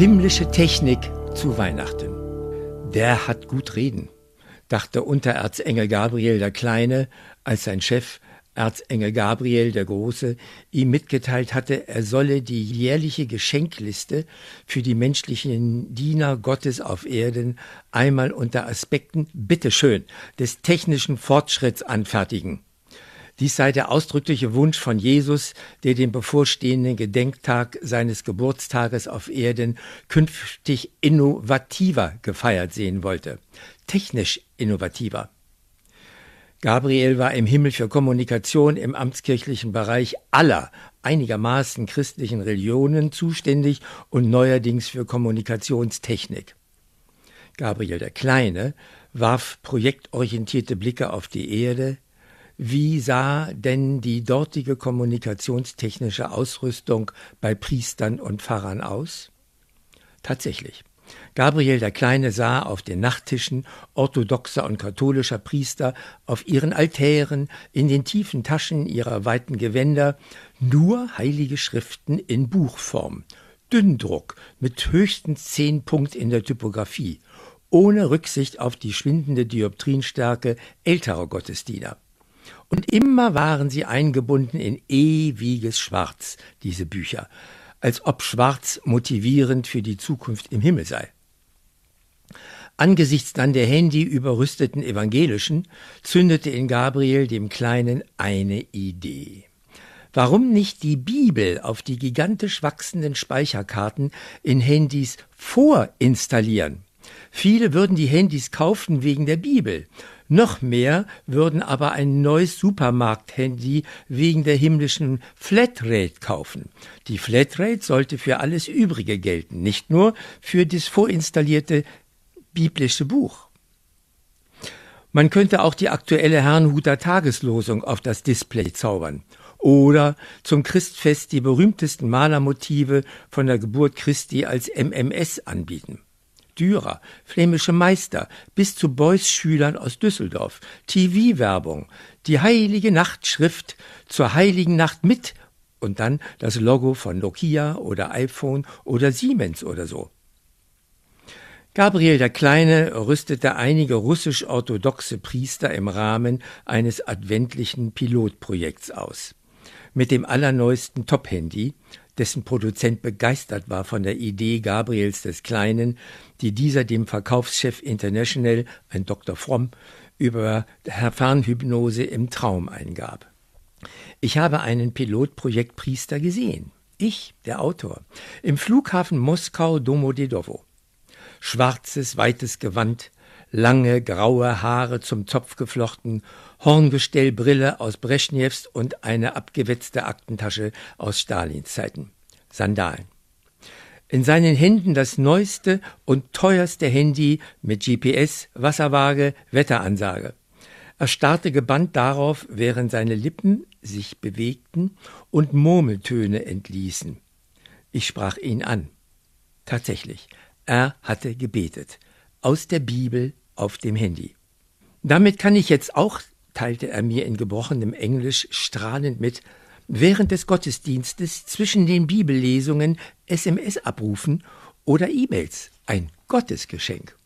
Himmlische Technik zu Weihnachten. Der hat gut reden, dachte Untererzengel Gabriel der Kleine, als sein Chef Erzengel Gabriel der Große ihm mitgeteilt hatte, er solle die jährliche Geschenkliste für die menschlichen Diener Gottes auf Erden einmal unter Aspekten, bitteschön, des technischen Fortschritts anfertigen. Dies sei der ausdrückliche Wunsch von Jesus, der den bevorstehenden Gedenktag seines Geburtstages auf Erden künftig innovativer gefeiert sehen wollte. Technisch innovativer. Gabriel war im Himmel für Kommunikation im amtskirchlichen Bereich aller einigermaßen christlichen Religionen zuständig und neuerdings für Kommunikationstechnik. Gabriel der Kleine warf projektorientierte Blicke auf die Erde, wie sah denn die dortige kommunikationstechnische Ausrüstung bei Priestern und Pfarrern aus? Tatsächlich. Gabriel der Kleine sah auf den Nachttischen orthodoxer und katholischer Priester, auf ihren Altären, in den tiefen Taschen ihrer weiten Gewänder nur heilige Schriften in Buchform, Dünndruck mit höchstens zehn Punkt in der Typografie, ohne Rücksicht auf die schwindende Dioptrienstärke älterer Gottesdiener. Und immer waren sie eingebunden in ewiges Schwarz, diese Bücher, als ob Schwarz motivierend für die Zukunft im Himmel sei. Angesichts dann der Handy überrüsteten Evangelischen zündete in Gabriel dem Kleinen eine Idee. Warum nicht die Bibel auf die gigantisch wachsenden Speicherkarten in Handys vorinstallieren? Viele würden die Handys kaufen wegen der Bibel. Noch mehr würden aber ein neues Supermarkt-Handy wegen der himmlischen Flatrate kaufen. Die Flatrate sollte für alles Übrige gelten, nicht nur für das vorinstallierte biblische Buch. Man könnte auch die aktuelle Herrnhuter Tageslosung auf das Display zaubern oder zum Christfest die berühmtesten Malermotive von der Geburt Christi als MMS anbieten. Dürer, flämische Meister, bis zu Beuys Schülern aus Düsseldorf, TV-Werbung, die heilige Nachtschrift zur heiligen Nacht mit und dann das Logo von Nokia oder iPhone oder Siemens oder so. Gabriel der Kleine rüstete einige russisch-orthodoxe Priester im Rahmen eines adventlichen Pilotprojekts aus. Mit dem allerneuesten Top-Handy, dessen Produzent begeistert war von der Idee Gabriels des Kleinen, die dieser dem Verkaufschef International, ein Dr. Fromm, über Fernhypnose im Traum eingab. Ich habe einen Pilotprojektpriester gesehen. Ich, der Autor, im Flughafen Moskau Domodedowo. Schwarzes, weites Gewand, lange graue Haare zum Zopf geflochten, Horngestellbrille aus Breschnews und eine abgewetzte Aktentasche aus Stalins Zeiten. Sandalen. In seinen Händen das neueste und teuerste Handy mit GPS, Wasserwaage, Wetteransage. Er starrte gebannt darauf, während seine Lippen sich bewegten und Murmeltöne entließen. Ich sprach ihn an. Tatsächlich, er hatte gebetet. Aus der Bibel auf dem Handy. Damit kann ich jetzt auch, teilte er mir in gebrochenem Englisch strahlend mit, während des Gottesdienstes zwischen den Bibellesungen SMS abrufen oder E-Mails. Ein Gottesgeschenk.